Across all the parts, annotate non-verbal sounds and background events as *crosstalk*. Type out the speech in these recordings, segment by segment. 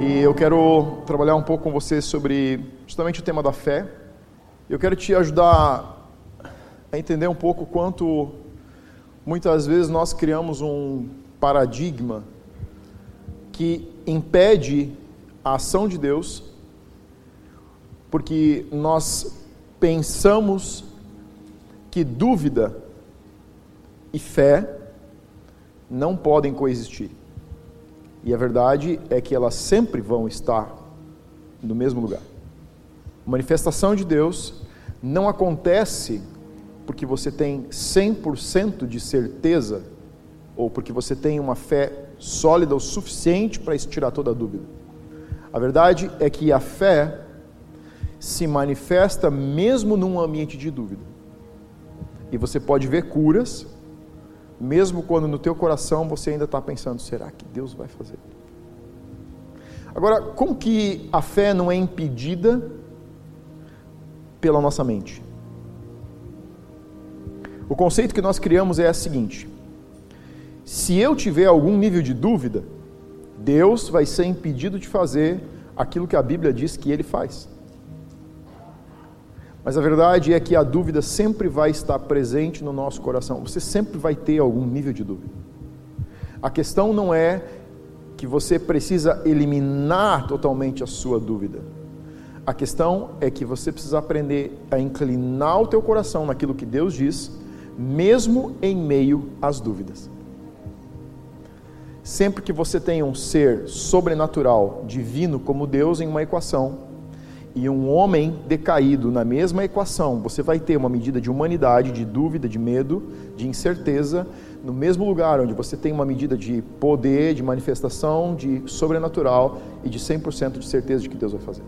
E eu quero trabalhar um pouco com você sobre justamente o tema da fé. Eu quero te ajudar a entender um pouco quanto muitas vezes nós criamos um paradigma que impede a ação de Deus, porque nós pensamos que dúvida e fé não podem coexistir. E a verdade é que elas sempre vão estar no mesmo lugar. A manifestação de Deus não acontece porque você tem 100% de certeza ou porque você tem uma fé sólida o suficiente para tirar toda a dúvida. A verdade é que a fé se manifesta mesmo num ambiente de dúvida. E você pode ver curas, mesmo quando no teu coração você ainda está pensando, será que Deus vai fazer? Agora, como que a fé não é impedida pela nossa mente? O conceito que nós criamos é o seguinte: se eu tiver algum nível de dúvida, Deus vai ser impedido de fazer aquilo que a Bíblia diz que ele faz. Mas a verdade é que a dúvida sempre vai estar presente no nosso coração. Você sempre vai ter algum nível de dúvida. A questão não é que você precisa eliminar totalmente a sua dúvida. A questão é que você precisa aprender a inclinar o teu coração naquilo que Deus diz, mesmo em meio às dúvidas. Sempre que você tem um ser sobrenatural, divino como Deus em uma equação, e um homem decaído na mesma equação, você vai ter uma medida de humanidade, de dúvida, de medo, de incerteza, no mesmo lugar onde você tem uma medida de poder, de manifestação, de sobrenatural e de 100% de certeza de que Deus vai fazer.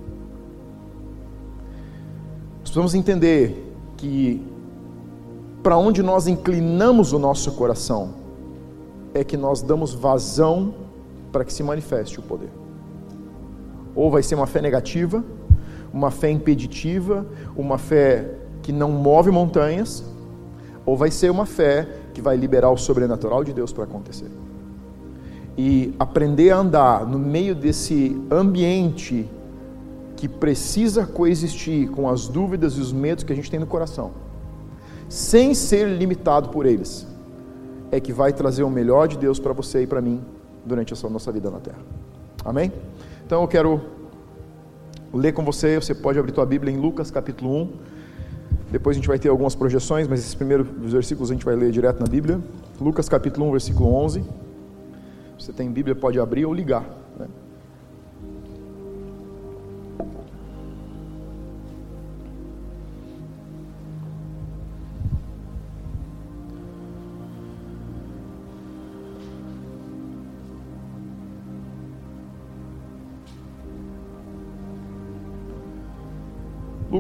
Nós precisamos entender que para onde nós inclinamos o nosso coração é que nós damos vazão para que se manifeste o poder. Ou vai ser uma fé negativa, uma fé impeditiva, uma fé que não move montanhas, ou vai ser uma fé que vai liberar o sobrenatural de Deus para acontecer. E aprender a andar no meio desse ambiente que precisa coexistir com as dúvidas e os medos que a gente tem no coração, sem ser limitado por eles, é que vai trazer o melhor de Deus para você e para mim durante a nossa vida na terra. Amém? Então eu quero ler com você, você pode abrir tua Bíblia em Lucas capítulo 1. Depois a gente vai ter algumas projeções, mas esses primeiros versículos a gente vai ler direto na Bíblia. Lucas capítulo 1, versículo 11. Você tem Bíblia, pode abrir ou ligar.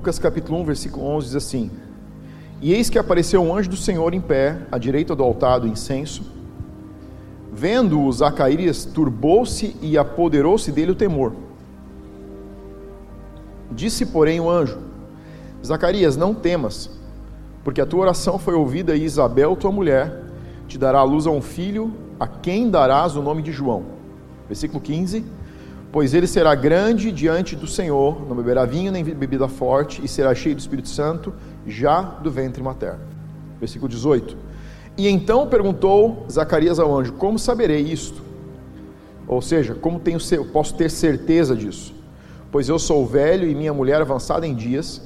Lucas capítulo 1, versículo 11 diz assim: E eis que apareceu um anjo do Senhor em pé, à direita do altar do incenso. Vendo-o, Zacarias turbou-se e apoderou-se dele o temor. Disse, porém, o anjo: Zacarias, não temas, porque a tua oração foi ouvida e Isabel, tua mulher, te dará à luz a um filho, a quem darás o nome de João. Versículo 15 Pois ele será grande diante do Senhor, não beberá vinho nem bebida forte, e será cheio do Espírito Santo já do ventre materno. Versículo 18. E então perguntou Zacarias ao anjo: Como saberei isto? Ou seja, como tenho, posso ter certeza disso? Pois eu sou velho e minha mulher avançada em dias.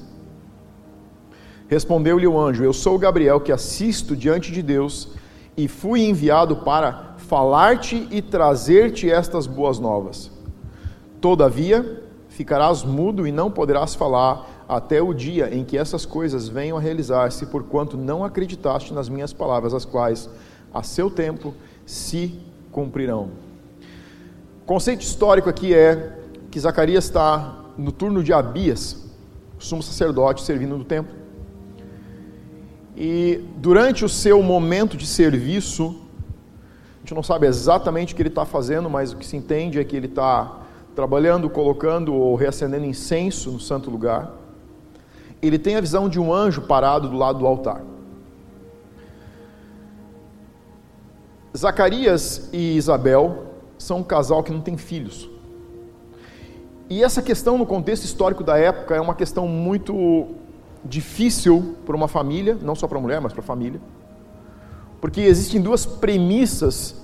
Respondeu-lhe o anjo: Eu sou Gabriel que assisto diante de Deus e fui enviado para falar-te e trazer-te estas boas novas. Todavia, ficarás mudo e não poderás falar até o dia em que essas coisas venham a realizar-se, porquanto não acreditaste nas minhas palavras, as quais, a seu tempo, se cumprirão. O conceito histórico aqui é que Zacarias está no turno de Abias, sumo sacerdote, servindo no templo. E durante o seu momento de serviço, a gente não sabe exatamente o que ele está fazendo, mas o que se entende é que ele está trabalhando, colocando ou reacendendo incenso no santo lugar, ele tem a visão de um anjo parado do lado do altar. Zacarias e Isabel são um casal que não tem filhos. E essa questão no contexto histórico da época é uma questão muito difícil para uma família, não só para a mulher, mas para a família. Porque existem duas premissas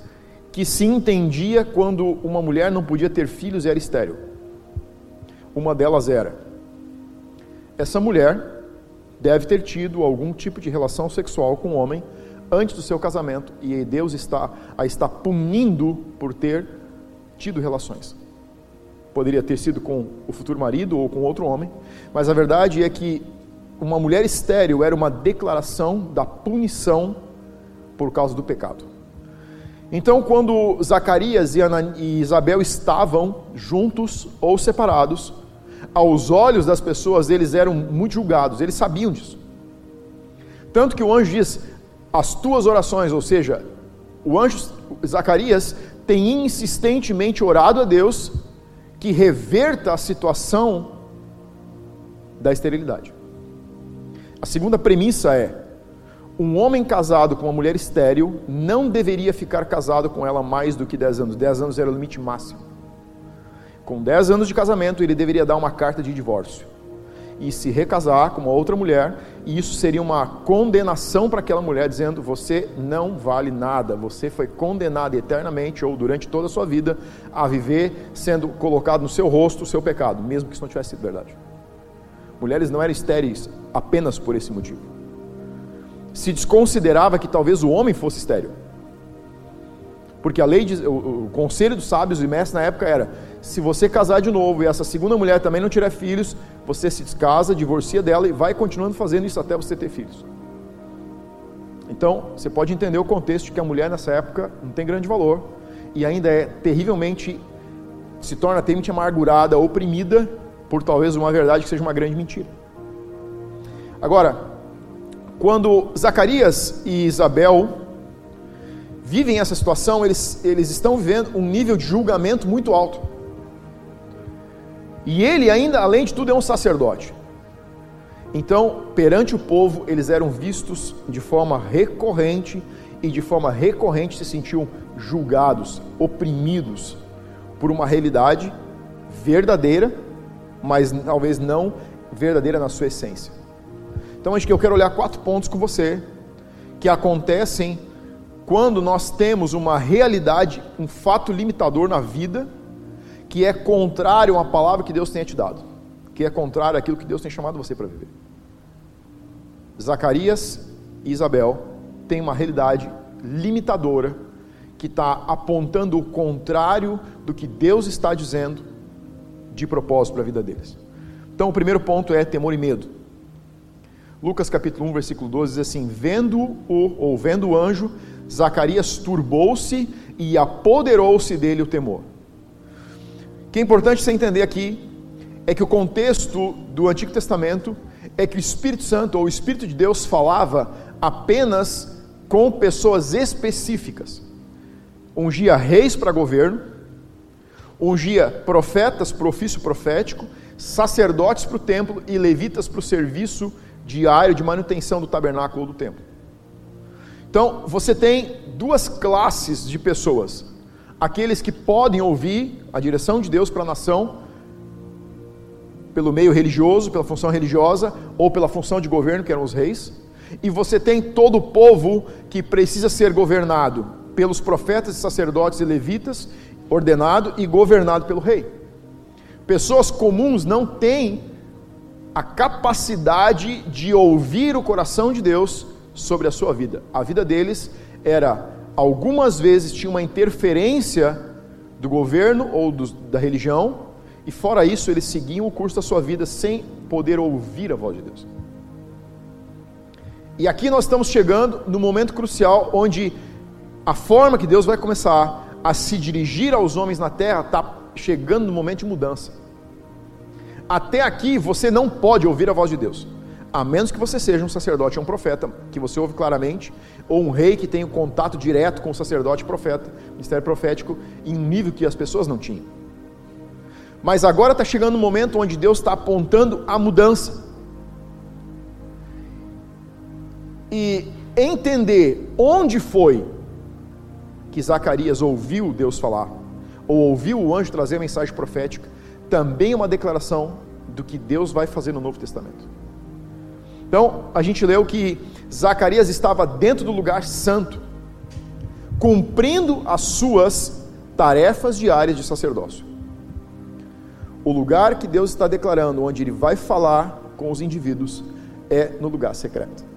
que se entendia quando uma mulher não podia ter filhos e era estéril. Uma delas era: essa mulher deve ter tido algum tipo de relação sexual com o um homem antes do seu casamento e Deus está a está punindo por ter tido relações. Poderia ter sido com o futuro marido ou com outro homem, mas a verdade é que uma mulher estéril era uma declaração da punição por causa do pecado. Então, quando Zacarias e Isabel estavam juntos ou separados, aos olhos das pessoas eles eram muito julgados, eles sabiam disso. Tanto que o anjo diz: as tuas orações, ou seja, o anjo Zacarias tem insistentemente orado a Deus que reverta a situação da esterilidade. A segunda premissa é: um homem casado com uma mulher estéril não deveria ficar casado com ela mais do que 10 anos. 10 anos era o limite máximo. Com 10 anos de casamento, ele deveria dar uma carta de divórcio e se recasar com uma outra mulher, e isso seria uma condenação para aquela mulher, dizendo: Você não vale nada, você foi condenado eternamente ou durante toda a sua vida a viver sendo colocado no seu rosto o seu pecado, mesmo que isso não tivesse sido verdade. Mulheres não eram estéreis apenas por esse motivo se desconsiderava que talvez o homem fosse estéril. Porque a lei, de, o, o, conselho dos sábios e mestres na época era: se você casar de novo e essa segunda mulher também não tiver filhos, você se descasa, divorcia dela e vai continuando fazendo isso até você ter filhos. Então, você pode entender o contexto de que a mulher nessa época não tem grande valor e ainda é terrivelmente, se torna terrivelmente amargurada, oprimida por talvez uma verdade que seja uma grande mentira. Agora, quando Zacarias e Isabel vivem essa situação, eles, eles estão vivendo um nível de julgamento muito alto. E ele, ainda, além de tudo, é um sacerdote. Então, perante o povo, eles eram vistos de forma recorrente e de forma recorrente se sentiam julgados, oprimidos por uma realidade verdadeira, mas talvez não verdadeira na sua essência. Então acho que eu quero olhar quatro pontos com você que acontecem quando nós temos uma realidade, um fato limitador na vida que é contrário à palavra que Deus tenha te dado, que é contrário àquilo que Deus tem chamado você para viver. Zacarias e Isabel têm uma realidade limitadora que está apontando o contrário do que Deus está dizendo de propósito para a vida deles. Então, o primeiro ponto é temor e medo. Lucas capítulo 1, versículo 12 diz assim: Vendo-o, ou vendo o anjo, Zacarias turbou-se e apoderou-se dele o temor. O que é importante você entender aqui é que o contexto do Antigo Testamento é que o Espírito Santo, ou o Espírito de Deus, falava apenas com pessoas específicas. Ungia reis para governo, ungia profetas para o ofício profético, sacerdotes para o templo e levitas para o serviço profético diário de manutenção do tabernáculo do templo. Então, você tem duas classes de pessoas: aqueles que podem ouvir a direção de Deus para a nação, pelo meio religioso, pela função religiosa, ou pela função de governo, que eram os reis, e você tem todo o povo que precisa ser governado pelos profetas, sacerdotes e levitas, ordenado e governado pelo rei. Pessoas comuns não têm a capacidade de ouvir o coração de Deus sobre a sua vida. A vida deles era, algumas vezes, tinha uma interferência do governo ou do, da religião, e fora isso, eles seguiam o curso da sua vida sem poder ouvir a voz de Deus. E aqui nós estamos chegando no momento crucial onde a forma que Deus vai começar a se dirigir aos homens na terra está chegando no momento de mudança até aqui você não pode ouvir a voz de Deus, a menos que você seja um sacerdote ou um profeta, que você ouve claramente, ou um rei que tem um contato direto com o sacerdote e profeta, ministério profético, em um nível que as pessoas não tinham. Mas agora está chegando um momento onde Deus está apontando a mudança. E entender onde foi que Zacarias ouviu Deus falar, ou ouviu o anjo trazer a mensagem profética, também uma declaração do que Deus vai fazer no Novo Testamento. Então, a gente leu que Zacarias estava dentro do lugar santo, cumprindo as suas tarefas diárias de sacerdócio. O lugar que Deus está declarando, onde Ele vai falar com os indivíduos, é no lugar secreto.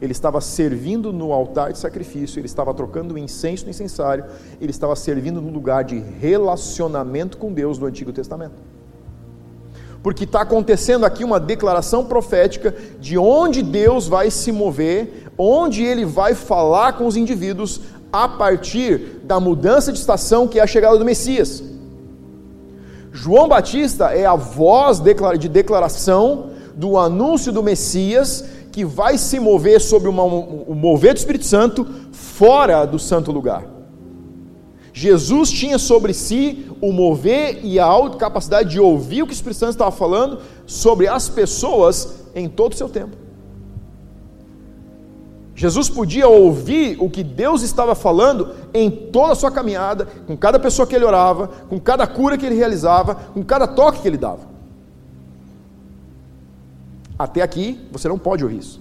Ele estava servindo no altar de sacrifício, ele estava trocando o incenso no incensário, ele estava servindo no lugar de relacionamento com Deus do Antigo Testamento. Porque está acontecendo aqui uma declaração profética de onde Deus vai se mover, onde ele vai falar com os indivíduos a partir da mudança de estação que é a chegada do Messias. João Batista é a voz de declaração do anúncio do Messias que vai se mover sobre uma, o mover do Espírito Santo fora do santo lugar. Jesus tinha sobre si o mover e a capacidade de ouvir o que o Espírito Santo estava falando sobre as pessoas em todo o seu tempo. Jesus podia ouvir o que Deus estava falando em toda a sua caminhada, com cada pessoa que ele orava, com cada cura que ele realizava, com cada toque que ele dava. Até aqui, você não pode ouvir isso.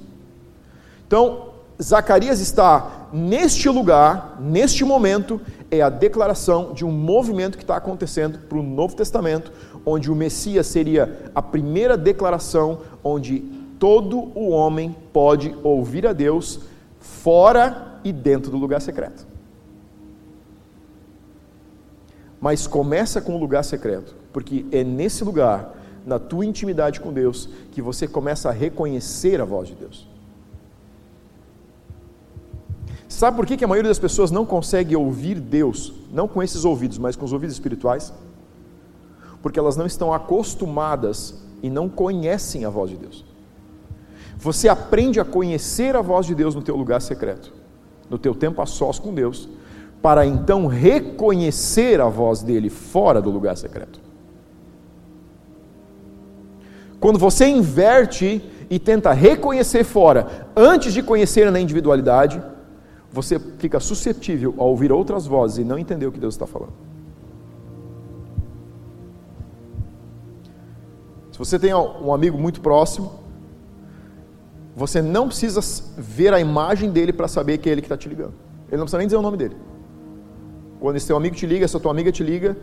Então, Zacarias está neste lugar, neste momento, é a declaração de um movimento que está acontecendo para o Novo Testamento, onde o Messias seria a primeira declaração onde todo o homem pode ouvir a Deus fora e dentro do lugar secreto. Mas começa com o lugar secreto, porque é nesse lugar na tua intimidade com Deus que você começa a reconhecer a voz de Deus. Sabe por que, que a maioria das pessoas não consegue ouvir Deus, não com esses ouvidos, mas com os ouvidos espirituais? Porque elas não estão acostumadas e não conhecem a voz de Deus. Você aprende a conhecer a voz de Deus no teu lugar secreto, no teu tempo a sós com Deus, para então reconhecer a voz dele fora do lugar secreto. Quando você inverte e tenta reconhecer fora, antes de conhecer na individualidade, você fica suscetível a ouvir outras vozes e não entender o que Deus está falando. Se você tem um amigo muito próximo, você não precisa ver a imagem dele para saber que é ele que está te ligando. Ele não precisa nem dizer o nome dele. Quando esse amigo te liga, essa tua amiga te liga,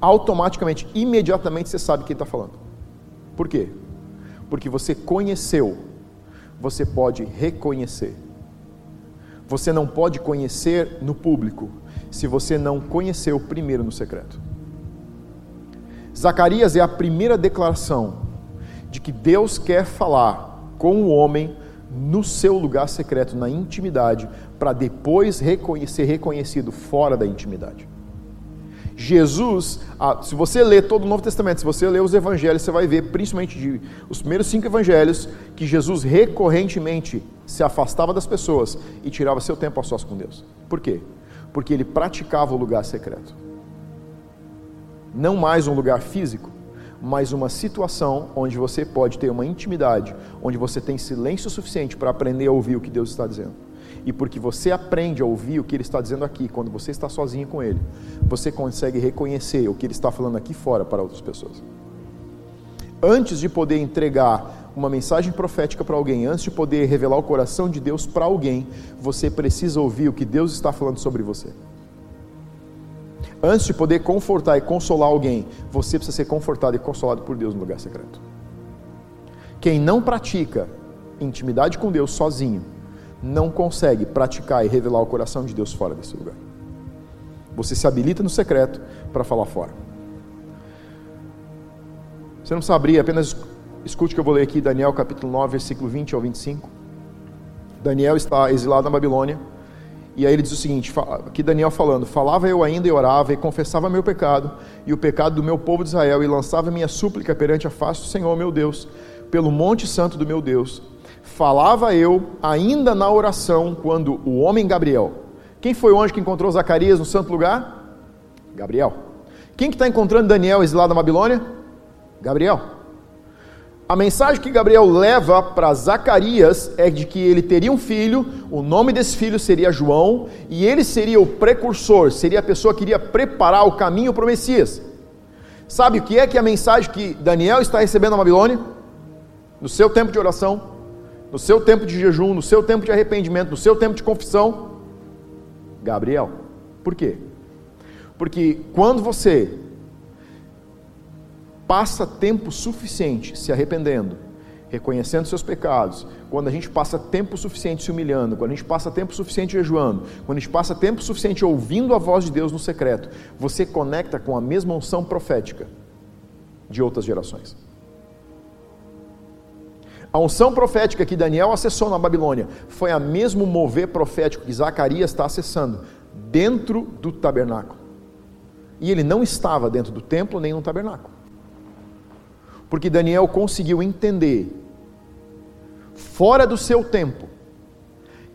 automaticamente, imediatamente você sabe quem está falando. Por quê? Porque você conheceu, você pode reconhecer. Você não pode conhecer no público se você não conheceu primeiro no secreto. Zacarias é a primeira declaração de que Deus quer falar com o homem no seu lugar secreto, na intimidade, para depois ser reconhecido fora da intimidade. Jesus, se você ler todo o Novo Testamento, se você ler os evangelhos, você vai ver, principalmente de, os primeiros cinco evangelhos, que Jesus recorrentemente se afastava das pessoas e tirava seu tempo a sós com Deus. Por quê? Porque ele praticava o lugar secreto. Não mais um lugar físico, mas uma situação onde você pode ter uma intimidade, onde você tem silêncio suficiente para aprender a ouvir o que Deus está dizendo e porque você aprende a ouvir o que ele está dizendo aqui, quando você está sozinho com ele, você consegue reconhecer o que ele está falando aqui fora para outras pessoas. Antes de poder entregar uma mensagem profética para alguém, antes de poder revelar o coração de Deus para alguém, você precisa ouvir o que Deus está falando sobre você. Antes de poder confortar e consolar alguém, você precisa ser confortado e consolado por Deus no lugar secreto. Quem não pratica intimidade com Deus sozinho, não consegue praticar e revelar o coração de Deus fora desse lugar. Você se habilita no secreto para falar fora. Você não precisa abrir, apenas escute o que eu vou ler aqui, Daniel capítulo 9, versículo 20 ao 25. Daniel está exilado na Babilônia, e aí ele diz o seguinte: aqui Daniel falando, falava eu ainda e orava, e confessava meu pecado, e o pecado do meu povo de Israel, e lançava minha súplica perante a face do Senhor meu Deus, pelo monte santo do meu Deus, falava eu ainda na oração quando o homem Gabriel. Quem foi o anjo que encontrou Zacarias no santo lugar? Gabriel. Quem que está encontrando Daniel exilado na Babilônia? Gabriel. A mensagem que Gabriel leva para Zacarias é de que ele teria um filho, o nome desse filho seria João, e ele seria o precursor, seria a pessoa que iria preparar o caminho para o Messias. Sabe o que é que a mensagem que Daniel está recebendo na Babilônia? No seu tempo de oração, no seu tempo de jejum, no seu tempo de arrependimento, no seu tempo de confissão? Gabriel. Por quê? Porque quando você passa tempo suficiente se arrependendo, reconhecendo seus pecados, quando a gente passa tempo suficiente se humilhando, quando a gente passa tempo suficiente jejuando, quando a gente passa tempo suficiente ouvindo a voz de Deus no secreto, você conecta com a mesma unção profética de outras gerações. A unção profética que Daniel acessou na Babilônia foi a mesmo mover profético que Zacarias está acessando dentro do tabernáculo. E ele não estava dentro do templo nem no tabernáculo. Porque Daniel conseguiu entender fora do seu tempo,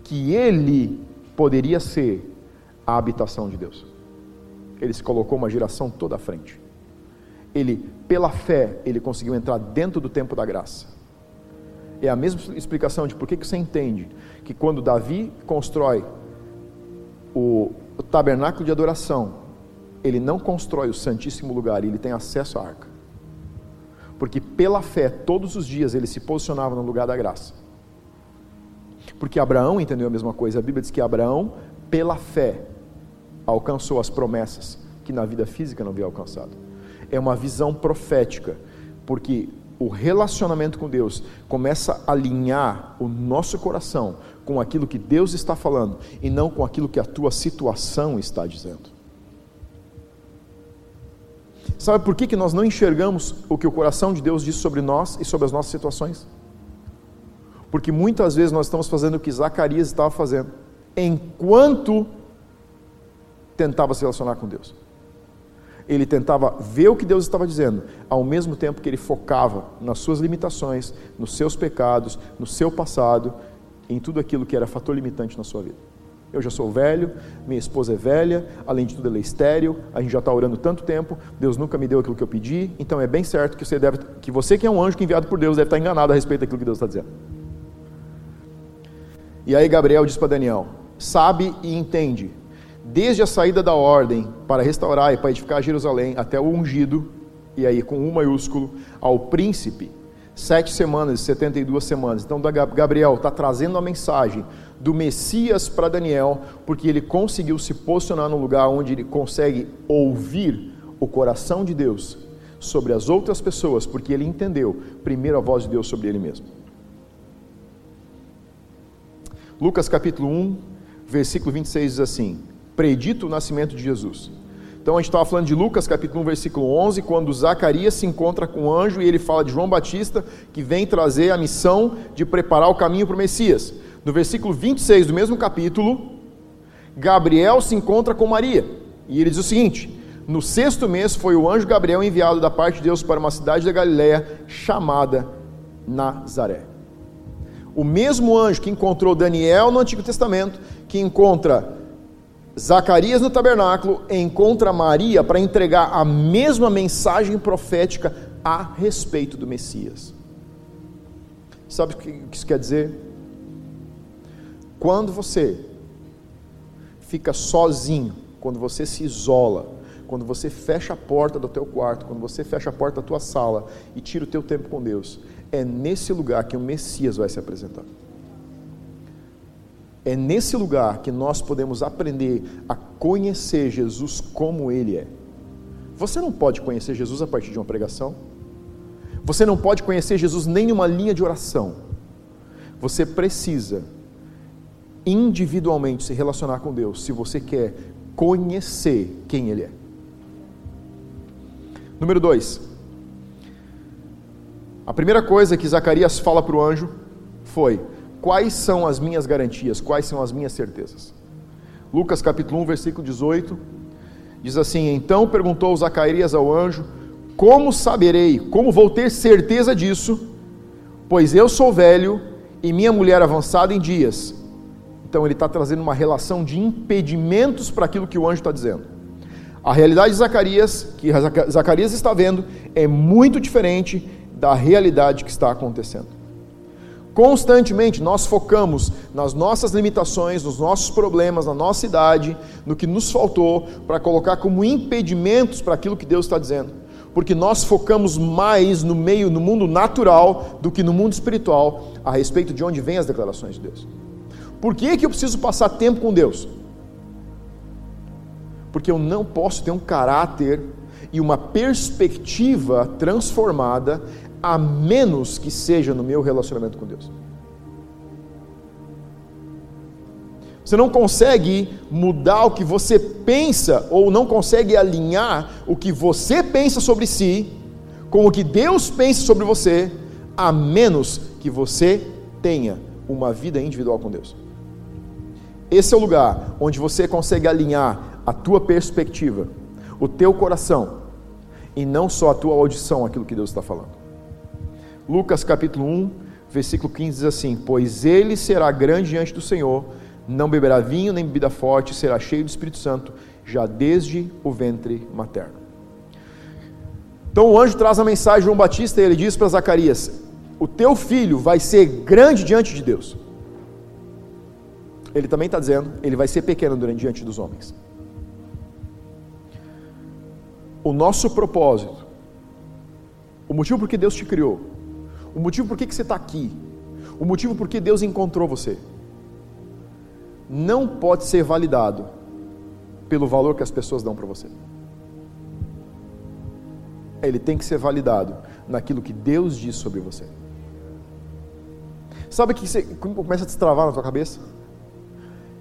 que ele poderia ser a habitação de Deus. Ele se colocou uma geração toda à frente. Ele, pela fé, ele conseguiu entrar dentro do tempo da graça. É a mesma explicação de por que você entende que quando Davi constrói o, tabernáculo de adoração, ele não constrói o Santíssimo Lugar, ele tem acesso à arca. Porque pela fé, todos os dias ele se posicionava no lugar da graça. Porque Abraão entendeu a mesma coisa. A Bíblia diz que Abraão, pela fé, alcançou as promessas que na vida física não havia alcançado. É uma visão profética, porque o relacionamento com Deus começa a alinhar o nosso coração com aquilo que Deus está falando e não com aquilo que a tua situação está dizendo. Sabe por que, que nós não enxergamos o que o coração de Deus diz sobre nós e sobre as nossas situações? Porque muitas vezes nós estamos fazendo o que Zacarias estava fazendo, enquanto tentava se relacionar com Deus. Ele tentava ver o que Deus estava dizendo, ao mesmo tempo que ele focava nas suas limitações, nos seus pecados, no seu passado, em tudo aquilo que era fator limitante na sua vida. Eu já sou velho, minha esposa é velha, além de tudo ela é estéril, a gente já está orando tanto tempo, Deus nunca me deu aquilo que eu pedi, então é bem certo que você, deve, que você que é um anjo é enviado por Deus deve estar enganado a respeito daquilo que Deus está dizendo. E aí Gabriel diz para Daniel: sabe e entende, desde a saída da ordem para restaurar e para edificar Jerusalém até o ungido, e aí com um maiúsculo, ao príncipe, sete semanas e setenta e duas semanas. Então Gabriel está trazendo a mensagem do Messias para Daniel, porque ele conseguiu se posicionar no lugar onde ele consegue ouvir o coração de Deus sobre as outras pessoas, porque ele entendeu primeiro a voz de Deus sobre ele mesmo. Lucas capítulo 1, versículo 26 diz assim: Predito o nascimento de Jesus. Então a gente estava falando de Lucas capítulo 1, versículo 11, quando Zacarias se encontra com o anjo e ele fala de João Batista, que vem trazer a missão de preparar o caminho para o Messias no versículo 26 do mesmo capítulo, Gabriel se encontra com Maria. E ele diz o seguinte: No sexto mês foi o anjo Gabriel enviado da parte de Deus para uma cidade da Galiléia chamada Nazaré. O mesmo anjo que encontrou Daniel no Antigo Testamento, que encontra Zacarias no tabernáculo, encontra Maria para entregar a mesma mensagem profética a respeito do Messias. Sabe o que isso quer dizer? Quando você fica sozinho, quando você se isola, quando você fecha a porta do teu quarto, quando você fecha a porta da tua sala e tira o teu tempo com Deus, é nesse lugar que o Messias vai se apresentar. É nesse lugar que nós podemos aprender a conhecer Jesus como Ele é. Você não pode conhecer Jesus a partir de uma pregação. Você não pode conhecer Jesus nem em uma linha de oração. Você precisa individualmente se relacionar com Deus se você quer conhecer quem Ele é. Número dois. A primeira coisa que Zacarias fala para o anjo foi: Quais são as minhas garantias? Quais são as minhas certezas? Lucas capítulo 1, versículo 18, diz assim: Então perguntou Zacarias ao anjo: Como saberei, como vou ter certeza disso? Pois eu sou velho e minha mulher avançada em dias. Então ele está trazendo uma relação de impedimentos para aquilo que o anjo está dizendo. A realidade de Zacarias, que Zacarias está vendo, é muito diferente da realidade que está acontecendo. Constantemente nós focamos nas nossas limitações, nos nossos problemas, na nossa idade, no que nos faltou, para colocar como impedimentos para aquilo que Deus está dizendo. porque nós focamos mais no meio, no mundo natural, do que no mundo espiritual, a respeito de onde vêm as declarações de Deus. Por que, que eu preciso passar tempo com Deus? Porque eu não posso ter um caráter e uma perspectiva transformada, a menos que seja no meu relacionamento com Deus. Você não consegue mudar o que você pensa, ou não consegue alinhar o que você pensa sobre si com o que Deus pensa sobre você, a menos que você tenha uma vida individual com Deus. Esse é o lugar onde você consegue alinhar a tua perspectiva, o teu coração, e não só a tua audição, aquilo que Deus está falando. Lucas capítulo 1, versículo 15 diz assim: Pois ele será grande diante do Senhor não beberá vinho nem bebida forte, será cheio do Espírito Santo, já desde o ventre materno. Então o anjo traz a mensagem de João Batista e ele diz para Zacarias: O teu filho vai ser grande diante de Deus. Ele também está dizendo, ele vai ser pequeno diante dos homens. O nosso propósito, o motivo por que Deus te criou, o motivo por que você está aqui, o motivo por que Deus encontrou você, não pode ser validado pelo valor que as pessoas dão para você. Ele tem que ser validado naquilo que Deus diz sobre você. Sabe que você começa a destravar na tua cabeça?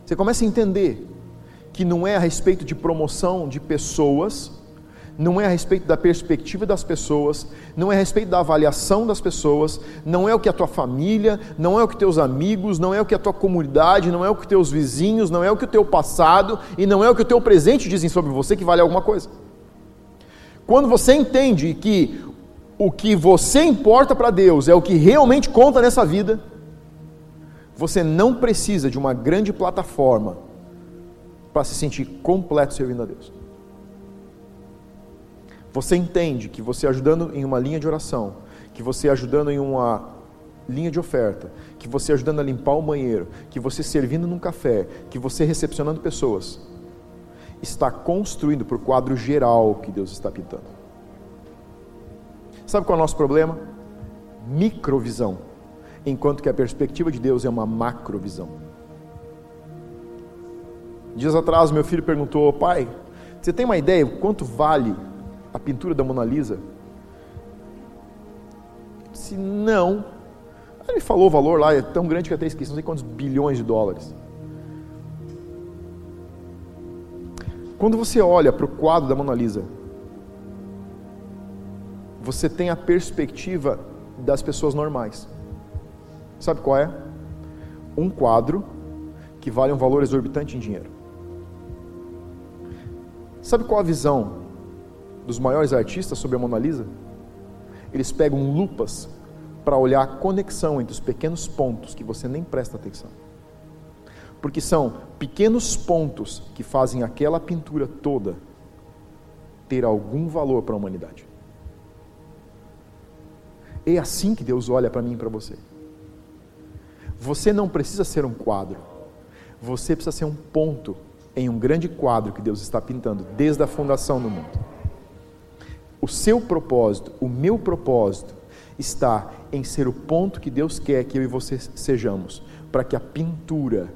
Você começa a entender que não é a respeito de promoção de pessoas não é a respeito da perspectiva das pessoas, não é a respeito da avaliação das pessoas, não é o que a tua família, não é o que teus amigos, não é o que a tua comunidade, não é o que teus vizinhos, não é o que o teu passado e não é o que o teu presente dizem sobre você que vale alguma coisa. Quando você entende que o que você importa para Deus é o que realmente conta nessa vida, você não precisa de uma grande plataforma para se sentir completo servindo a Deus. Você entende que você ajudando em uma linha de oração, que você ajudando em uma linha de oferta, que você ajudando a limpar o banheiro, que você servindo num café, que você recepcionando pessoas, está construindo para o quadro geral que Deus está pintando. Sabe qual é o nosso problema? Microvisão, enquanto que a perspectiva de Deus é uma macrovisão. Dias atrás, meu filho perguntou: Pai, você tem uma ideia quanto vale a pintura da Mona Lisa? Se não, ele falou o valor lá, é tão grande que até esqueci, não sei quantos bilhões de dólares. Quando você olha para o quadro da Mona Lisa, você tem a perspectiva das pessoas normais. Sabe qual é? Um quadro que vale um valor exorbitante em dinheiro. Sabe qual a visão dos maiores artistas sobre a Mona Lisa, eles pegam lupas para olhar a conexão entre os pequenos pontos que você nem presta atenção. Porque são pequenos pontos que fazem aquela pintura toda ter algum valor para a humanidade. É assim que Deus olha para mim e para você. Você não precisa ser um quadro, você precisa ser um ponto em um grande quadro que Deus está pintando desde a fundação do mundo. O seu propósito, o meu propósito, está em ser o ponto que Deus quer que eu e você sejamos, para que a pintura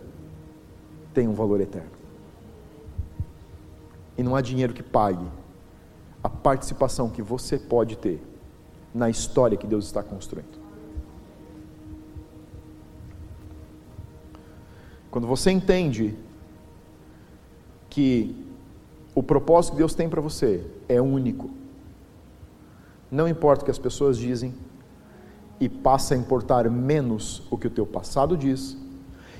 tenha um valor eterno. E não há dinheiro que pague a participação que você pode ter na história que Deus está construindo. Quando você entende que o propósito que Deus tem para você é único, não importa o que as pessoas dizem, e passa a importar menos o que o teu passado diz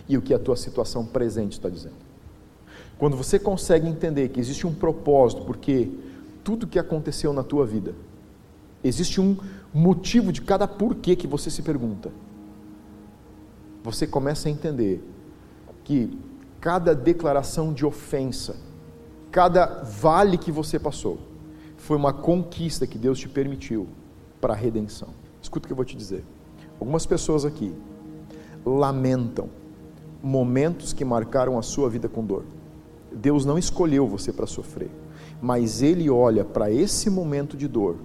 e o que a tua situação presente está dizendo. Quando você consegue entender que existe um propósito, porque tudo que aconteceu na tua vida, existe um motivo de cada porquê que você se pergunta. Você começa a entender que cada declaração de ofensa, cada vale que você passou, foi uma conquista que Deus te permitiu para a redenção. Escuta o que eu vou te dizer. Algumas pessoas aqui lamentam momentos que marcaram a sua vida com dor. Deus não escolheu você para sofrer, mas Ele olha para esse momento de dor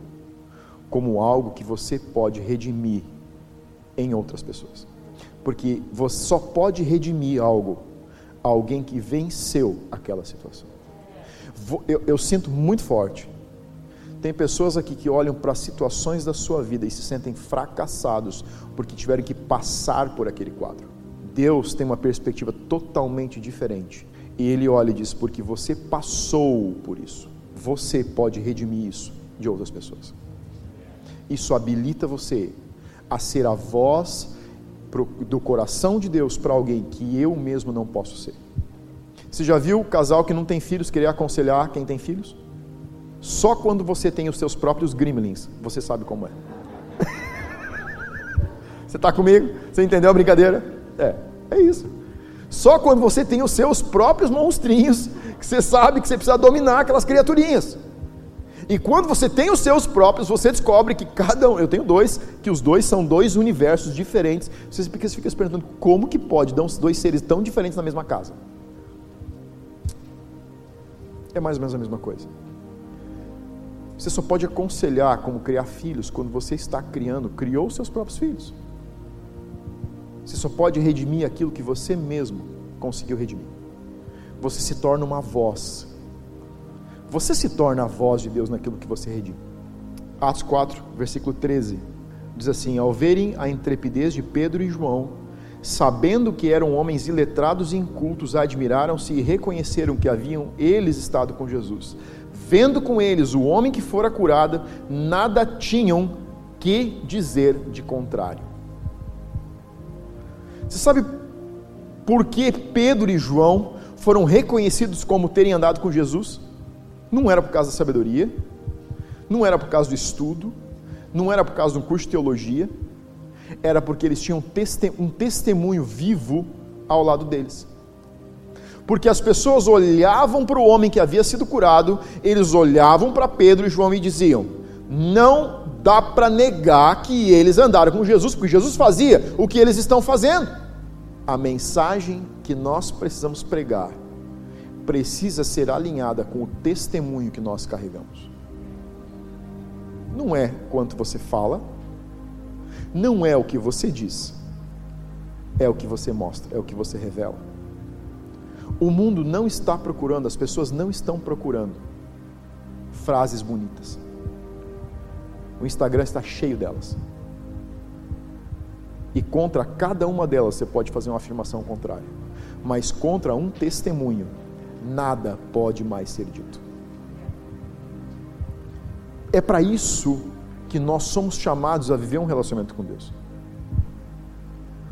como algo que você pode redimir em outras pessoas. Porque você só pode redimir algo alguém que venceu aquela situação. Eu, eu sinto muito forte. Tem pessoas aqui que olham para situações da sua vida e se sentem fracassados porque tiveram que passar por aquele quadro. Deus tem uma perspectiva totalmente diferente. E Ele olha e diz: porque você passou por isso, você pode redimir isso de outras pessoas. Isso habilita você a ser a voz do coração de Deus para alguém que eu mesmo não posso ser. Você já viu o casal que não tem filhos querer aconselhar quem tem filhos? Só quando você tem os seus próprios gremlins, você sabe como é. *laughs* você está comigo? Você entendeu a brincadeira? É, é isso. Só quando você tem os seus próprios monstrinhos, que você sabe que você precisa dominar aquelas criaturinhas. E quando você tem os seus próprios, você descobre que cada um, eu tenho dois, que os dois são dois universos diferentes. Você fica, você fica se perguntando como que pode dar dois seres tão diferentes na mesma casa. É mais ou menos a mesma coisa. Você só pode aconselhar como criar filhos quando você está criando, criou seus próprios filhos. Você só pode redimir aquilo que você mesmo conseguiu redimir. Você se torna uma voz você se torna a voz de Deus naquilo que você redime. Atos 4, versículo 13, diz assim: Ao verem a intrepidez de Pedro e João, sabendo que eram homens iletrados e incultos, admiraram-se e reconheceram que haviam eles estado com Jesus. Vendo com eles o homem que fora curado, nada tinham que dizer de contrário. Você sabe por que Pedro e João foram reconhecidos como terem andado com Jesus? Não era por causa da sabedoria, não era por causa do estudo, não era por causa de um curso de teologia, era porque eles tinham um testemunho vivo ao lado deles. Porque as pessoas olhavam para o homem que havia sido curado, eles olhavam para Pedro e João e diziam: Não dá para negar que eles andaram com Jesus, porque Jesus fazia o que eles estão fazendo. A mensagem que nós precisamos pregar precisa ser alinhada com o testemunho que nós carregamos. Não é quanto você fala, não é o que você diz, é o que você mostra, é o que você revela. O mundo não está procurando, as pessoas não estão procurando frases bonitas. O Instagram está cheio delas. E contra cada uma delas você pode fazer uma afirmação contrária. Mas contra um testemunho nada pode mais ser dito. É para isso que nós somos chamados a viver um relacionamento com Deus.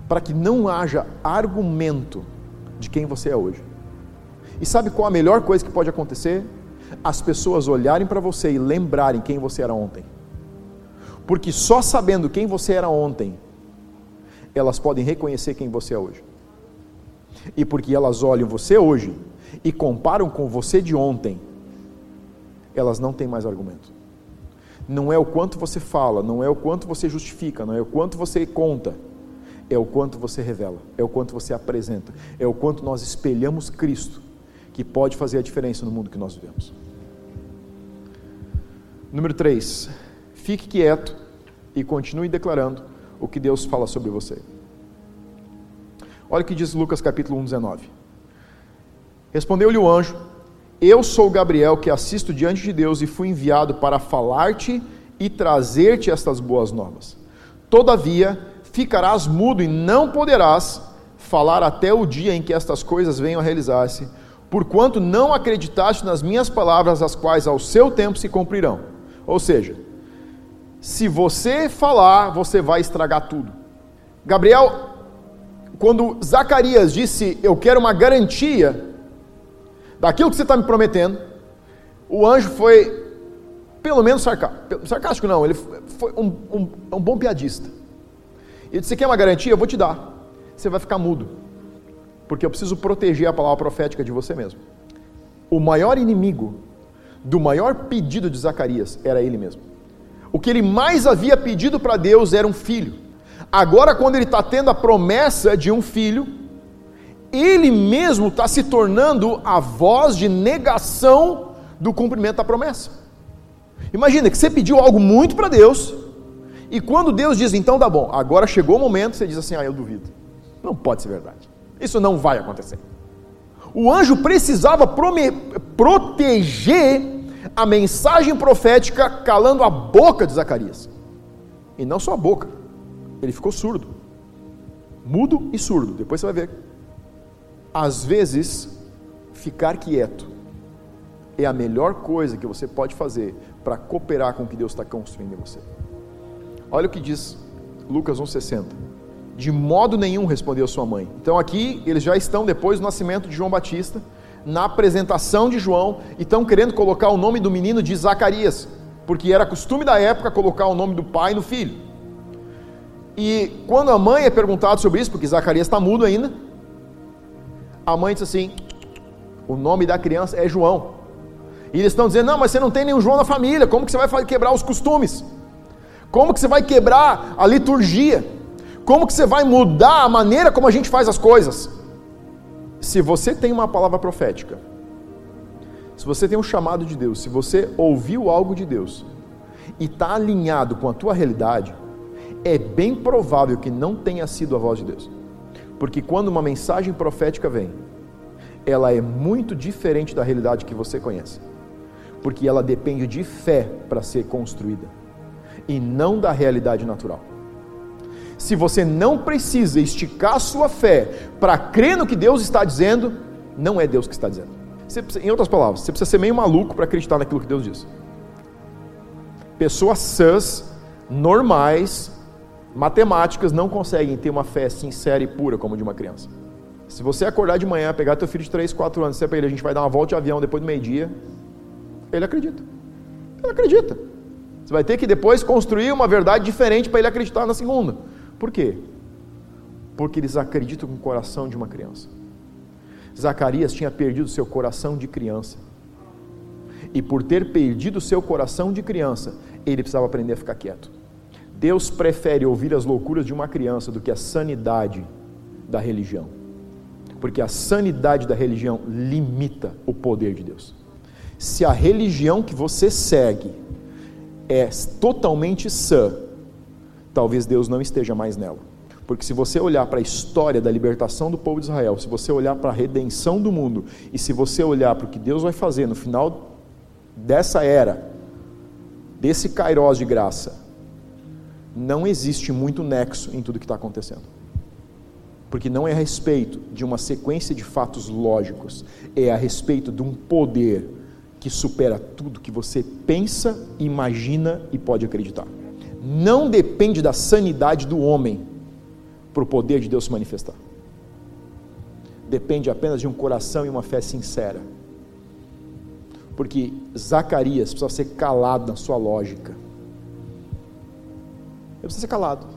Para que não haja argumento de quem você é hoje. E sabe qual a melhor coisa que pode acontecer? As pessoas olharem para você e lembrarem quem você era ontem. Porque só sabendo quem você era ontem, elas podem reconhecer quem você é hoje. E porque elas olham você hoje, e comparam com você de ontem, elas não têm mais argumento. Não é o quanto você fala, não é o quanto você justifica, não é o quanto você conta, é o quanto você revela, é o quanto você apresenta, é o quanto nós espelhamos Cristo, que pode fazer a diferença no mundo que nós vivemos. Número 3. Fique quieto e continue declarando o que Deus fala sobre você. Olha o que diz Lucas capítulo 1, 19. Respondeu-lhe o anjo: Eu sou Gabriel que assisto diante de Deus e fui enviado para falar-te e trazer-te estas boas novas. Todavia, ficarás mudo e não poderás falar até o dia em que estas coisas venham a realizar-se, porquanto não acreditaste nas minhas palavras, as quais ao seu tempo se cumprirão. Ou seja, se você falar, você vai estragar tudo. Gabriel, quando Zacarias disse: Eu quero uma garantia daquilo que você está me prometendo, o anjo foi, pelo menos sarcástico, sarcástico não, ele foi um, um, um bom piadista. Ele disse: Você quer uma garantia? Eu vou te dar. Você vai ficar mudo, porque eu preciso proteger a palavra profética de você mesmo. O maior inimigo do maior pedido de Zacarias era ele mesmo. O que ele mais havia pedido para Deus era um filho. Agora, quando ele está tendo a promessa de um filho, ele mesmo está se tornando a voz de negação do cumprimento da promessa. Imagina que você pediu algo muito para Deus, e quando Deus diz, então tá bom, agora chegou o momento, você diz assim: ah, eu duvido. Não pode ser verdade. Isso não vai acontecer. O anjo precisava proteger a mensagem profética calando a boca de Zacarias. E não só a boca, ele ficou surdo. Mudo e surdo. Depois você vai ver. Às vezes, ficar quieto é a melhor coisa que você pode fazer para cooperar com o que Deus está construindo em você. Olha o que diz Lucas 1,60. De modo nenhum respondeu sua mãe. Então aqui eles já estão depois do nascimento de João Batista, na apresentação de João, e estão querendo colocar o nome do menino de Zacarias, porque era costume da época colocar o nome do pai no filho. E quando a mãe é perguntada sobre isso, porque Zacarias está mudo ainda, a mãe diz assim: o nome da criança é João. E eles estão dizendo: não, mas você não tem nenhum João na família, como que você vai quebrar os costumes? Como que você vai quebrar a liturgia? Como que você vai mudar a maneira como a gente faz as coisas? Se você tem uma palavra profética, se você tem um chamado de Deus, se você ouviu algo de Deus e está alinhado com a tua realidade, é bem provável que não tenha sido a voz de Deus. Porque quando uma mensagem profética vem, ela é muito diferente da realidade que você conhece. Porque ela depende de fé para ser construída e não da realidade natural. Se você não precisa esticar sua fé para crer no que Deus está dizendo, não é Deus que está dizendo. Precisa, em outras palavras, você precisa ser meio maluco para acreditar naquilo que Deus diz. Pessoas sãs, normais, matemáticas não conseguem ter uma fé sincera e pura como de uma criança. Se você acordar de manhã, pegar teu filho de 3, 4 anos, e para ele, a gente vai dar uma volta de avião depois do meio-dia, ele acredita. Ele acredita. Você vai ter que depois construir uma verdade diferente para ele acreditar na segunda. Por quê? Porque eles acreditam com o coração de uma criança. Zacarias tinha perdido seu coração de criança. E por ter perdido seu coração de criança, ele precisava aprender a ficar quieto. Deus prefere ouvir as loucuras de uma criança do que a sanidade da religião. Porque a sanidade da religião limita o poder de Deus. Se a religião que você segue é totalmente sã, talvez Deus não esteja mais nela. Porque se você olhar para a história da libertação do povo de Israel, se você olhar para a redenção do mundo, e se você olhar para o que Deus vai fazer no final dessa era, desse kairós de graça, não existe muito nexo em tudo que está acontecendo. Porque não é a respeito de uma sequência de fatos lógicos, é a respeito de um poder que supera tudo que você pensa, imagina e pode acreditar. Não depende da sanidade do homem para o poder de Deus se manifestar. Depende apenas de um coração e uma fé sincera. Porque Zacarias precisa ser calado na sua lógica ele precisa ser calado.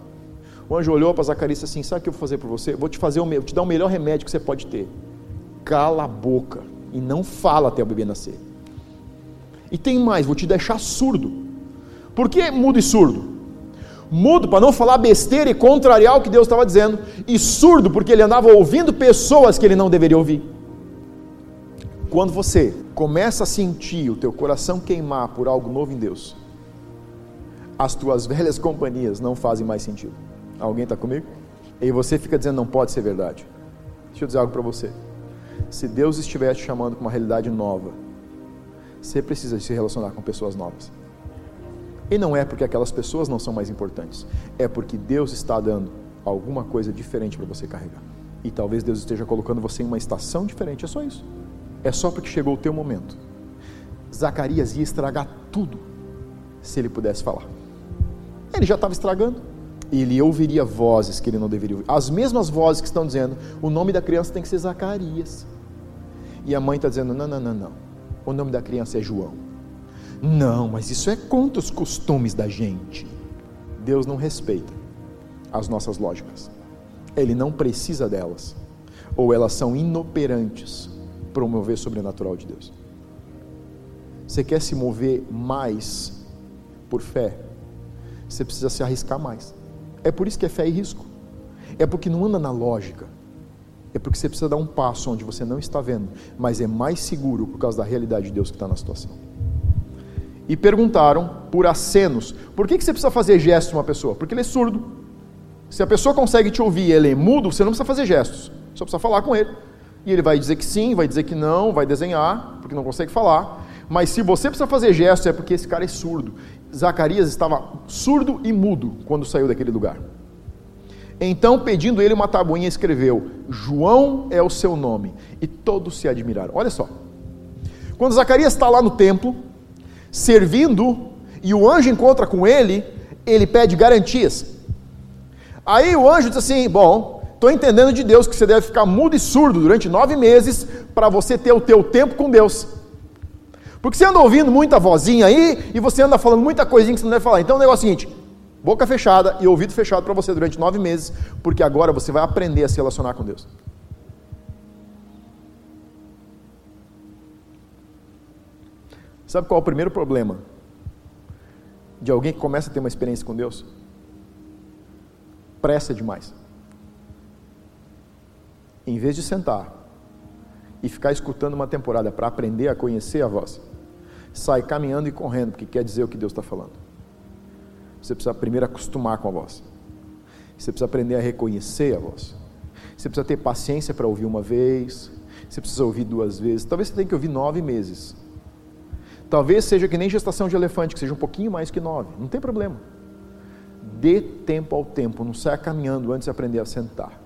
O anjo olhou para Zacarias e disse assim: Sabe o que eu vou fazer por você? Vou te, fazer o, vou te dar o melhor remédio que você pode ter. Cala a boca e não fala até o bebê nascer. E tem mais, vou te deixar surdo. Por que mudo e surdo? Mudo para não falar besteira e contrariar o que Deus estava dizendo, e surdo porque ele andava ouvindo pessoas que ele não deveria ouvir. Quando você começa a sentir o teu coração queimar por algo novo em Deus, as tuas *laughs* velhas companhias não fazem mais sentido. Alguém está comigo? E você fica dizendo não pode ser verdade. Deixa eu dizer algo para você. Se Deus estiver te chamando para uma realidade nova, você precisa se relacionar com pessoas novas. E não é porque aquelas pessoas não são mais importantes, é porque Deus está dando alguma coisa diferente para você carregar. E talvez Deus esteja colocando você em uma estação diferente, é só isso. É só porque chegou o teu momento. Zacarias ia estragar tudo se ele pudesse falar. Ele já estava estragando. Ele ouviria vozes que ele não deveria ouvir. As mesmas vozes que estão dizendo: o nome da criança tem que ser Zacarias. E a mãe está dizendo: não, não, não, não. O nome da criança é João. Não, mas isso é contra os costumes da gente. Deus não respeita as nossas lógicas. Ele não precisa delas. Ou elas são inoperantes para o mover sobrenatural de Deus. Você quer se mover mais por fé? você precisa se arriscar mais. É por isso que é fé e risco. É porque não anda na lógica. é porque você precisa dar um passo onde você não está vendo, mas é mais seguro por causa da realidade de Deus que está na situação. E perguntaram por acenos: por que, que você precisa fazer gestos uma pessoa? Porque ele é surdo. Se a pessoa consegue te ouvir e ele é mudo, você não precisa fazer gestos, só precisa falar com ele. E ele vai dizer que sim, vai dizer que não, vai desenhar, porque não consegue falar. Mas se você precisa fazer gestos, é porque esse cara é surdo. Zacarias estava surdo e mudo quando saiu daquele lugar. Então, pedindo ele uma tabuinha, escreveu: João é o seu nome. E todos se admiraram. Olha só. Quando Zacarias está lá no templo, servindo, e o anjo encontra com ele, ele pede garantias. Aí o anjo diz assim: Bom, estou entendendo de Deus que você deve ficar mudo e surdo durante nove meses para você ter o teu tempo com Deus. Porque você anda ouvindo muita vozinha aí e você anda falando muita coisinha que você não deve falar. Então o negócio é o seguinte: boca fechada e ouvido fechado para você durante nove meses, porque agora você vai aprender a se relacionar com Deus. Sabe qual é o primeiro problema de alguém que começa a ter uma experiência com Deus? Pressa demais. Em vez de sentar e ficar escutando uma temporada para aprender a conhecer a voz, sai caminhando e correndo, porque quer dizer o que Deus está falando. Você precisa primeiro acostumar com a voz. Você precisa aprender a reconhecer a voz. Você precisa ter paciência para ouvir uma vez. Você precisa ouvir duas vezes. Talvez você tenha que ouvir nove meses. Talvez seja que nem gestação de elefante, que seja um pouquinho mais que nove. Não tem problema. Dê tempo ao tempo. Não saia caminhando antes de aprender a sentar.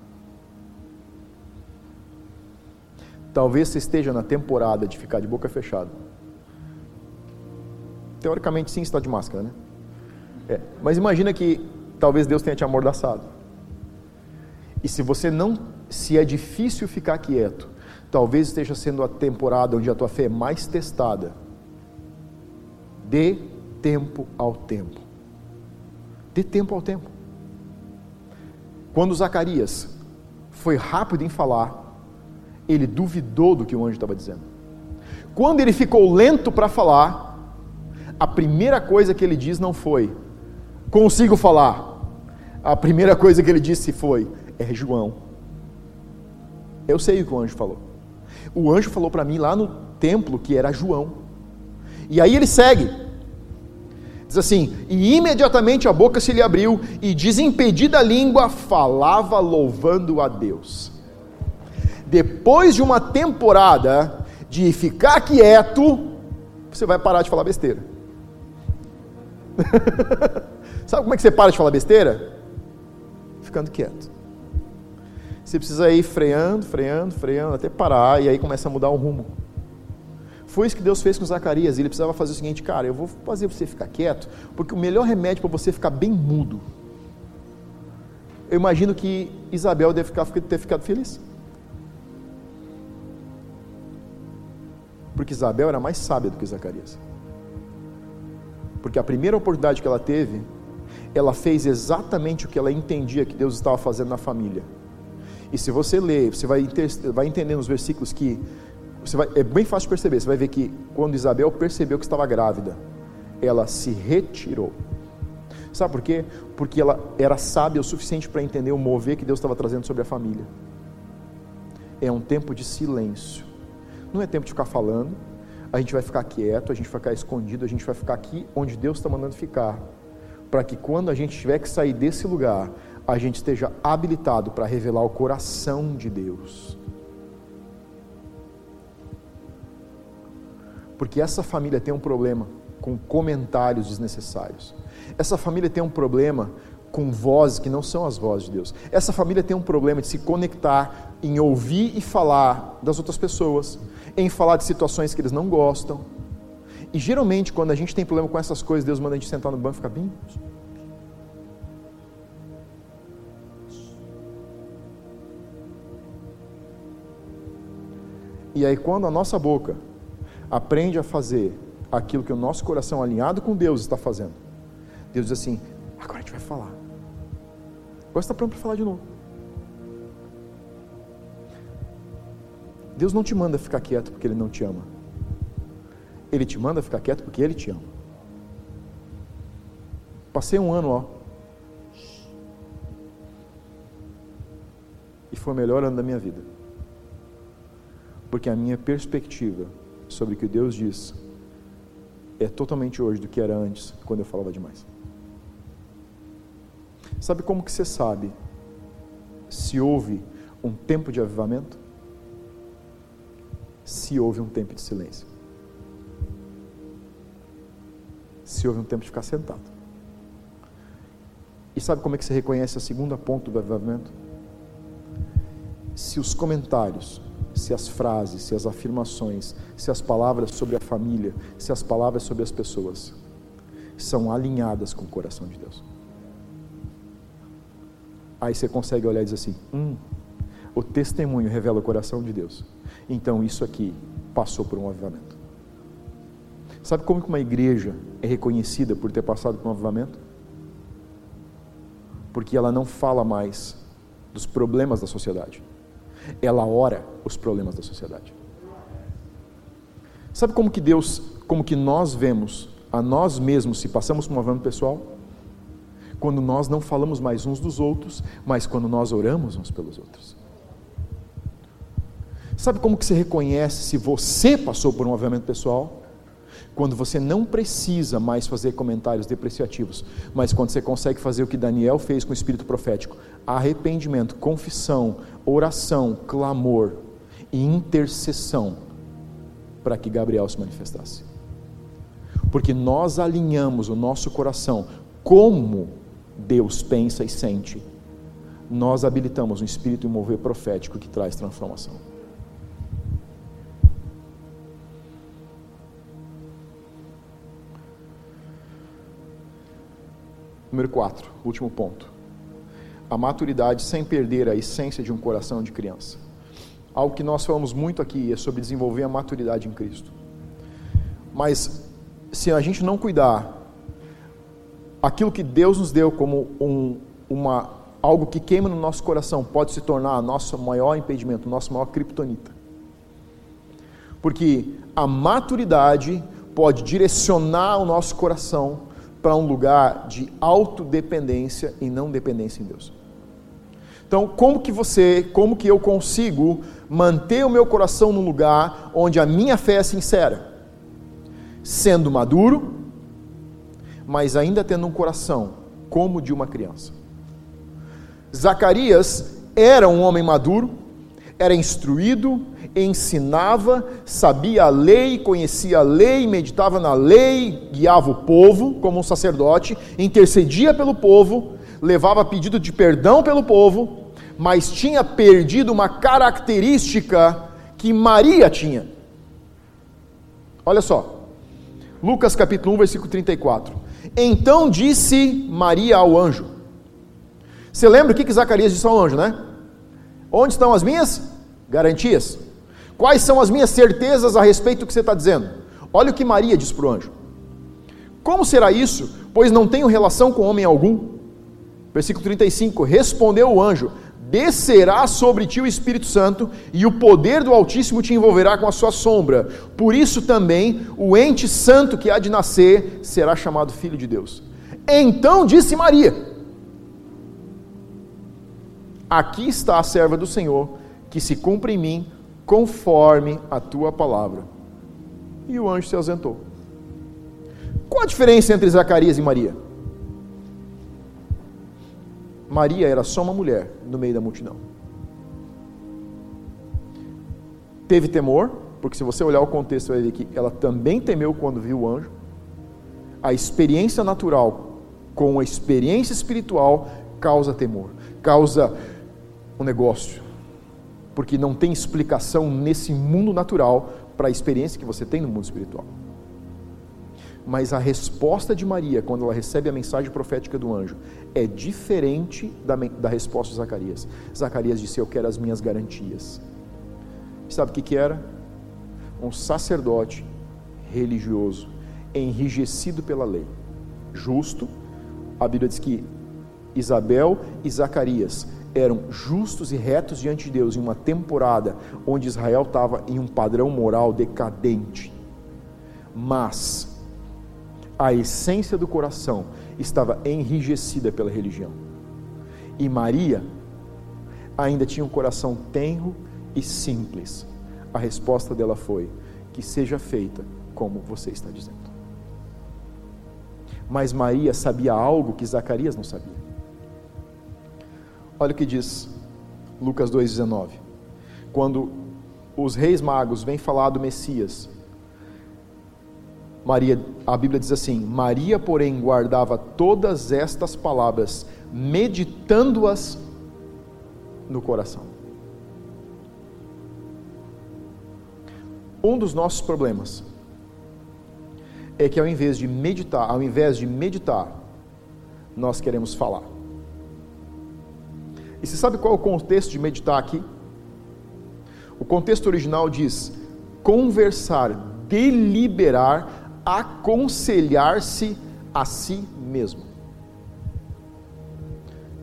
Talvez você esteja na temporada de ficar de boca fechada. Teoricamente, sim, está de máscara, né? É, mas imagina que talvez Deus tenha te amordaçado. E se você não, se é difícil ficar quieto, talvez esteja sendo a temporada onde a tua fé é mais testada. Dê tempo ao tempo. Dê tempo ao tempo. Quando Zacarias foi rápido em falar, ele duvidou do que o anjo estava dizendo. Quando ele ficou lento para falar, a primeira coisa que ele diz não foi: consigo falar. A primeira coisa que ele disse foi: É João. Eu sei o que o anjo falou. O anjo falou para mim lá no templo que era João. E aí ele segue. Diz assim: E imediatamente a boca se lhe abriu, e desimpedida a língua falava louvando a Deus. Depois de uma temporada de ficar quieto, você vai parar de falar besteira. *laughs* Sabe como é que você para de falar besteira? Ficando quieto. Você precisa ir freando, freando, freando, até parar, e aí começa a mudar o rumo. Foi isso que Deus fez com Zacarias. Ele precisava fazer o seguinte, cara, eu vou fazer você ficar quieto, porque o melhor remédio para você ficar bem mudo. Eu imagino que Isabel deve ficar, ter ficado feliz. Porque Isabel era mais sábia do que Zacarias. Porque a primeira oportunidade que ela teve ela fez exatamente o que ela entendia que Deus estava fazendo na família. E se você ler, você vai, vai entender nos versículos que você vai, é bem fácil de perceber. Você vai ver que quando Isabel percebeu que estava grávida, ela se retirou. Sabe por quê? Porque ela era sábia o suficiente para entender o mover que Deus estava trazendo sobre a família. É um tempo de silêncio. Não é tempo de ficar falando. A gente vai ficar quieto, a gente vai ficar escondido, a gente vai ficar aqui onde Deus está mandando ficar para que quando a gente tiver que sair desse lugar, a gente esteja habilitado para revelar o coração de Deus. Porque essa família tem um problema com comentários desnecessários. Essa família tem um problema com vozes que não são as vozes de Deus. Essa família tem um problema de se conectar em ouvir e falar das outras pessoas, em falar de situações que eles não gostam e geralmente, quando a gente tem problema com essas coisas, Deus manda a gente sentar no banco e ficar bem. E aí, quando a nossa boca aprende a fazer aquilo que o nosso coração alinhado com Deus está fazendo, Deus diz assim: agora a gente vai falar. Agora está pronto para falar de novo. Deus não te manda ficar quieto porque Ele não te ama. Ele te manda ficar quieto porque Ele te ama. Passei um ano, ó. E foi o melhor ano da minha vida. Porque a minha perspectiva sobre o que Deus diz é totalmente hoje do que era antes, quando eu falava demais. Sabe como que você sabe se houve um tempo de avivamento? Se houve um tempo de silêncio. Se houve um tempo de ficar sentado. E sabe como é que você reconhece a segunda ponta do avivamento? Se os comentários, se as frases, se as afirmações, se as palavras sobre a família, se as palavras sobre as pessoas são alinhadas com o coração de Deus. Aí você consegue olhar e dizer assim: hum, o testemunho revela o coração de Deus. Então isso aqui passou por um avivamento. Sabe como que uma igreja é reconhecida por ter passado por um avivamento? Porque ela não fala mais dos problemas da sociedade. Ela ora os problemas da sociedade. Sabe como que Deus, como que nós vemos a nós mesmos se passamos por um avivamento pessoal? Quando nós não falamos mais uns dos outros, mas quando nós oramos uns pelos outros. Sabe como que você reconhece se você passou por um avivamento pessoal? Quando você não precisa mais fazer comentários depreciativos, mas quando você consegue fazer o que Daniel fez com o espírito profético: arrependimento, confissão, oração, clamor e intercessão para que Gabriel se manifestasse. Porque nós alinhamos o nosso coração como Deus pensa e sente. Nós habilitamos um espírito e um mover profético que traz transformação. Número 4, último ponto. A maturidade sem perder a essência de um coração de criança. Algo que nós falamos muito aqui é sobre desenvolver a maturidade em Cristo. Mas se a gente não cuidar, aquilo que Deus nos deu como um, uma, algo que queima no nosso coração pode se tornar nosso maior impedimento, nosso maior criptonita. Porque a maturidade pode direcionar o nosso coração para um lugar de autodependência e não dependência em Deus. Então, como que você, como que eu consigo manter o meu coração num lugar onde a minha fé é sincera? Sendo maduro, mas ainda tendo um coração como de uma criança. Zacarias era um homem maduro, era instruído, ensinava, sabia a lei, conhecia a lei, meditava na lei, guiava o povo como um sacerdote, intercedia pelo povo, levava pedido de perdão pelo povo, mas tinha perdido uma característica que Maria tinha. Olha só, Lucas capítulo 1, versículo 34. Então disse Maria ao anjo. Você lembra o que, que Zacarias disse ao anjo, né? Onde estão as minhas garantias? Quais são as minhas certezas a respeito do que você está dizendo? Olha o que Maria diz para o anjo: Como será isso? Pois não tenho relação com homem algum. Versículo 35: Respondeu o anjo: Descerá sobre ti o Espírito Santo, e o poder do Altíssimo te envolverá com a sua sombra. Por isso também o ente santo que há de nascer será chamado Filho de Deus. Então disse Maria: Aqui está a serva do Senhor, que se cumpre em mim conforme a tua palavra. E o anjo se ausentou. Qual a diferença entre Zacarias e Maria? Maria era só uma mulher no meio da multidão. Teve temor, porque se você olhar o contexto, vai ver que ela também temeu quando viu o anjo. A experiência natural com a experiência espiritual causa temor, causa um negócio, porque não tem explicação nesse mundo natural para a experiência que você tem no mundo espiritual. Mas a resposta de Maria, quando ela recebe a mensagem profética do anjo, é diferente da, da resposta de Zacarias. Zacarias disse: Eu quero as minhas garantias. Sabe o que, que era? Um sacerdote religioso, enrijecido pela lei, justo. A Bíblia diz que Isabel e Zacarias eram justos e retos diante de Deus em uma temporada onde Israel estava em um padrão moral decadente. Mas a essência do coração estava enrijecida pela religião. E Maria ainda tinha um coração tenro e simples, A resposta dela foi: que seja feita como você está dizendo. Mas Maria sabia algo que Zacarias não sabia. Olha o que diz Lucas 2,19. Quando os reis magos vêm falar do Messias, Maria, a Bíblia diz assim: Maria, porém, guardava todas estas palavras, meditando-as no coração. Um dos nossos problemas é que ao invés de meditar, ao invés de meditar, nós queremos falar. E você sabe qual é o contexto de meditar aqui? O contexto original diz conversar, deliberar, aconselhar-se a si mesmo.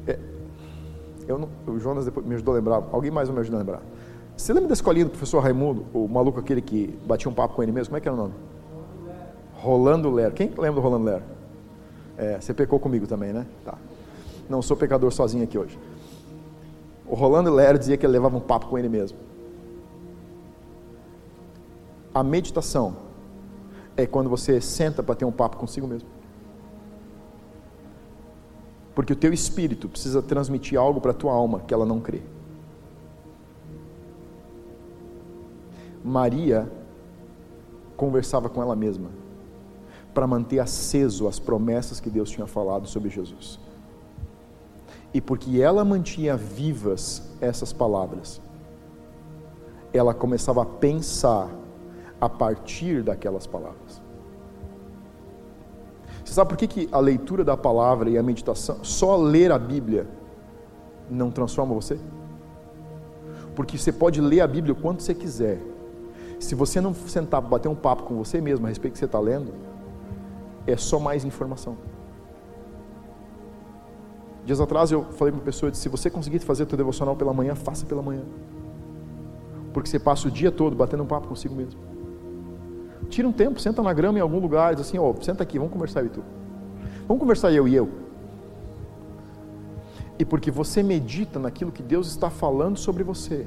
É, eu não, o Jonas depois me ajudou a lembrar, alguém mais me ajudou a lembrar. Você lembra da escolinha do professor Raimundo, o maluco aquele que batia um papo com ele mesmo? Como é que era o nome? Rolando Ler. Quem lembra do Rolando Ler? É, você pecou comigo também, né? Tá. Não sou pecador sozinho aqui hoje. O Rolando Ler dizia que ele levava um papo com ele mesmo. A meditação é quando você senta para ter um papo consigo mesmo. Porque o teu espírito precisa transmitir algo para a tua alma que ela não crê. Maria conversava com ela mesma para manter aceso as promessas que Deus tinha falado sobre Jesus. E porque ela mantinha vivas essas palavras, ela começava a pensar a partir daquelas palavras. Você sabe por que, que a leitura da palavra e a meditação, só ler a Bíblia, não transforma você? Porque você pode ler a Bíblia o quanto você quiser, se você não sentar para bater um papo com você mesmo a respeito do que você está lendo, é só mais informação. Dias atrás eu falei para uma pessoa, disse, se você conseguir fazer o teu devocional pela manhã, faça pela manhã. Porque você passa o dia todo batendo um papo consigo mesmo. Tira um tempo, senta na grama em algum lugar, diz assim, ó, oh, senta aqui, vamos conversar eu e tu. Vamos conversar eu e eu. E porque você medita naquilo que Deus está falando sobre você,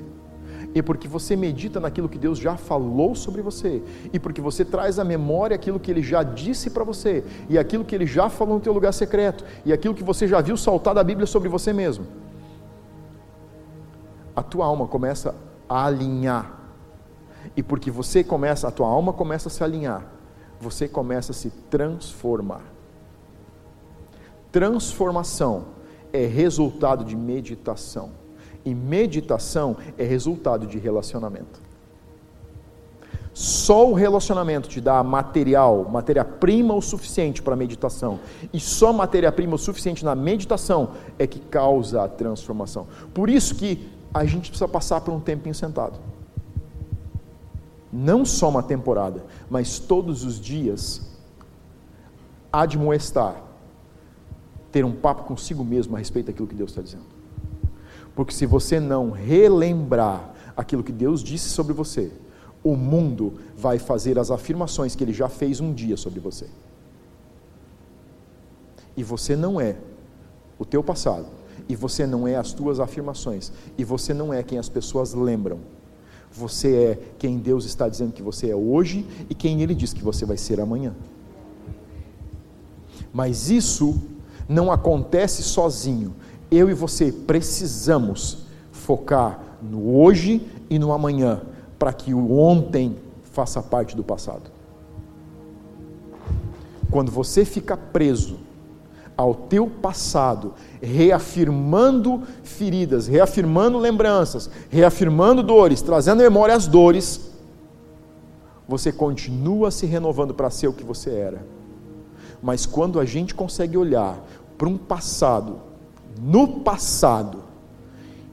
e porque você medita naquilo que Deus já falou sobre você, e porque você traz à memória aquilo que Ele já disse para você, e aquilo que Ele já falou no teu lugar secreto, e aquilo que você já viu saltar da Bíblia sobre você mesmo, a tua alma começa a alinhar, e porque você começa, a tua alma começa a se alinhar, você começa a se transformar. Transformação é resultado de meditação. E meditação é resultado de relacionamento. Só o relacionamento te dá material, matéria-prima o suficiente para a meditação. E só matéria-prima o suficiente na meditação é que causa a transformação. Por isso que a gente precisa passar por um tempinho sentado. Não só uma temporada, mas todos os dias admoestar, ter um papo consigo mesmo a respeito daquilo que Deus está dizendo. Porque se você não relembrar aquilo que Deus disse sobre você, o mundo vai fazer as afirmações que ele já fez um dia sobre você. E você não é o teu passado, e você não é as tuas afirmações, e você não é quem as pessoas lembram. Você é quem Deus está dizendo que você é hoje e quem ele diz que você vai ser amanhã. Mas isso não acontece sozinho, eu e você precisamos focar no hoje e no amanhã, para que o ontem faça parte do passado. Quando você fica preso ao teu passado, reafirmando feridas, reafirmando lembranças, reafirmando dores, trazendo memória as dores, você continua se renovando para ser o que você era. Mas quando a gente consegue olhar para um passado no passado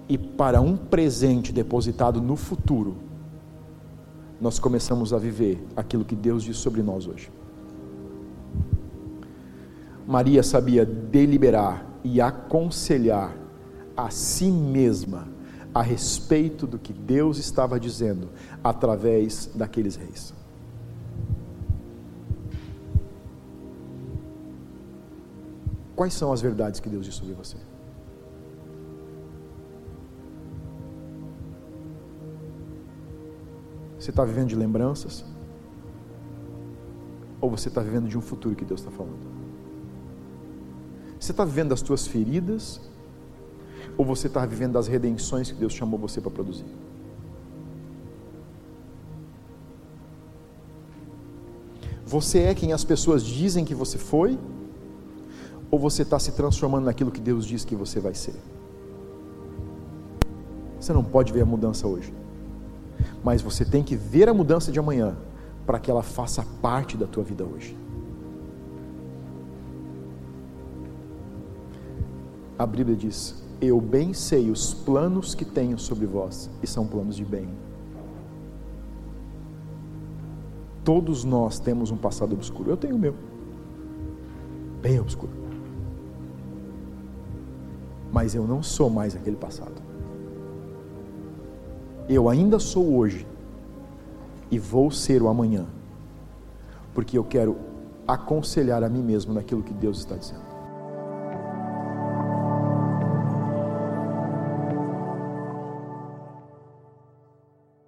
e para um presente depositado no futuro, nós começamos a viver aquilo que Deus diz sobre nós hoje. Maria sabia deliberar e aconselhar a si mesma a respeito do que Deus estava dizendo através daqueles reis. Quais são as verdades que Deus diz sobre você? Você está vivendo de lembranças? Ou você está vivendo de um futuro que Deus está falando? Você está vivendo das tuas feridas? Ou você está vivendo das redenções que Deus chamou você para produzir? Você é quem as pessoas dizem que você foi? Ou você está se transformando naquilo que Deus diz que você vai ser? Você não pode ver a mudança hoje, mas você tem que ver a mudança de amanhã para que ela faça parte da tua vida hoje. A Bíblia diz: Eu bem sei os planos que tenho sobre vós, e são planos de bem Todos nós temos um passado obscuro. Eu tenho o meu. Bem obscuro. Mas eu não sou mais aquele passado. Eu ainda sou hoje e vou ser o amanhã. Porque eu quero aconselhar a mim mesmo naquilo que Deus está dizendo.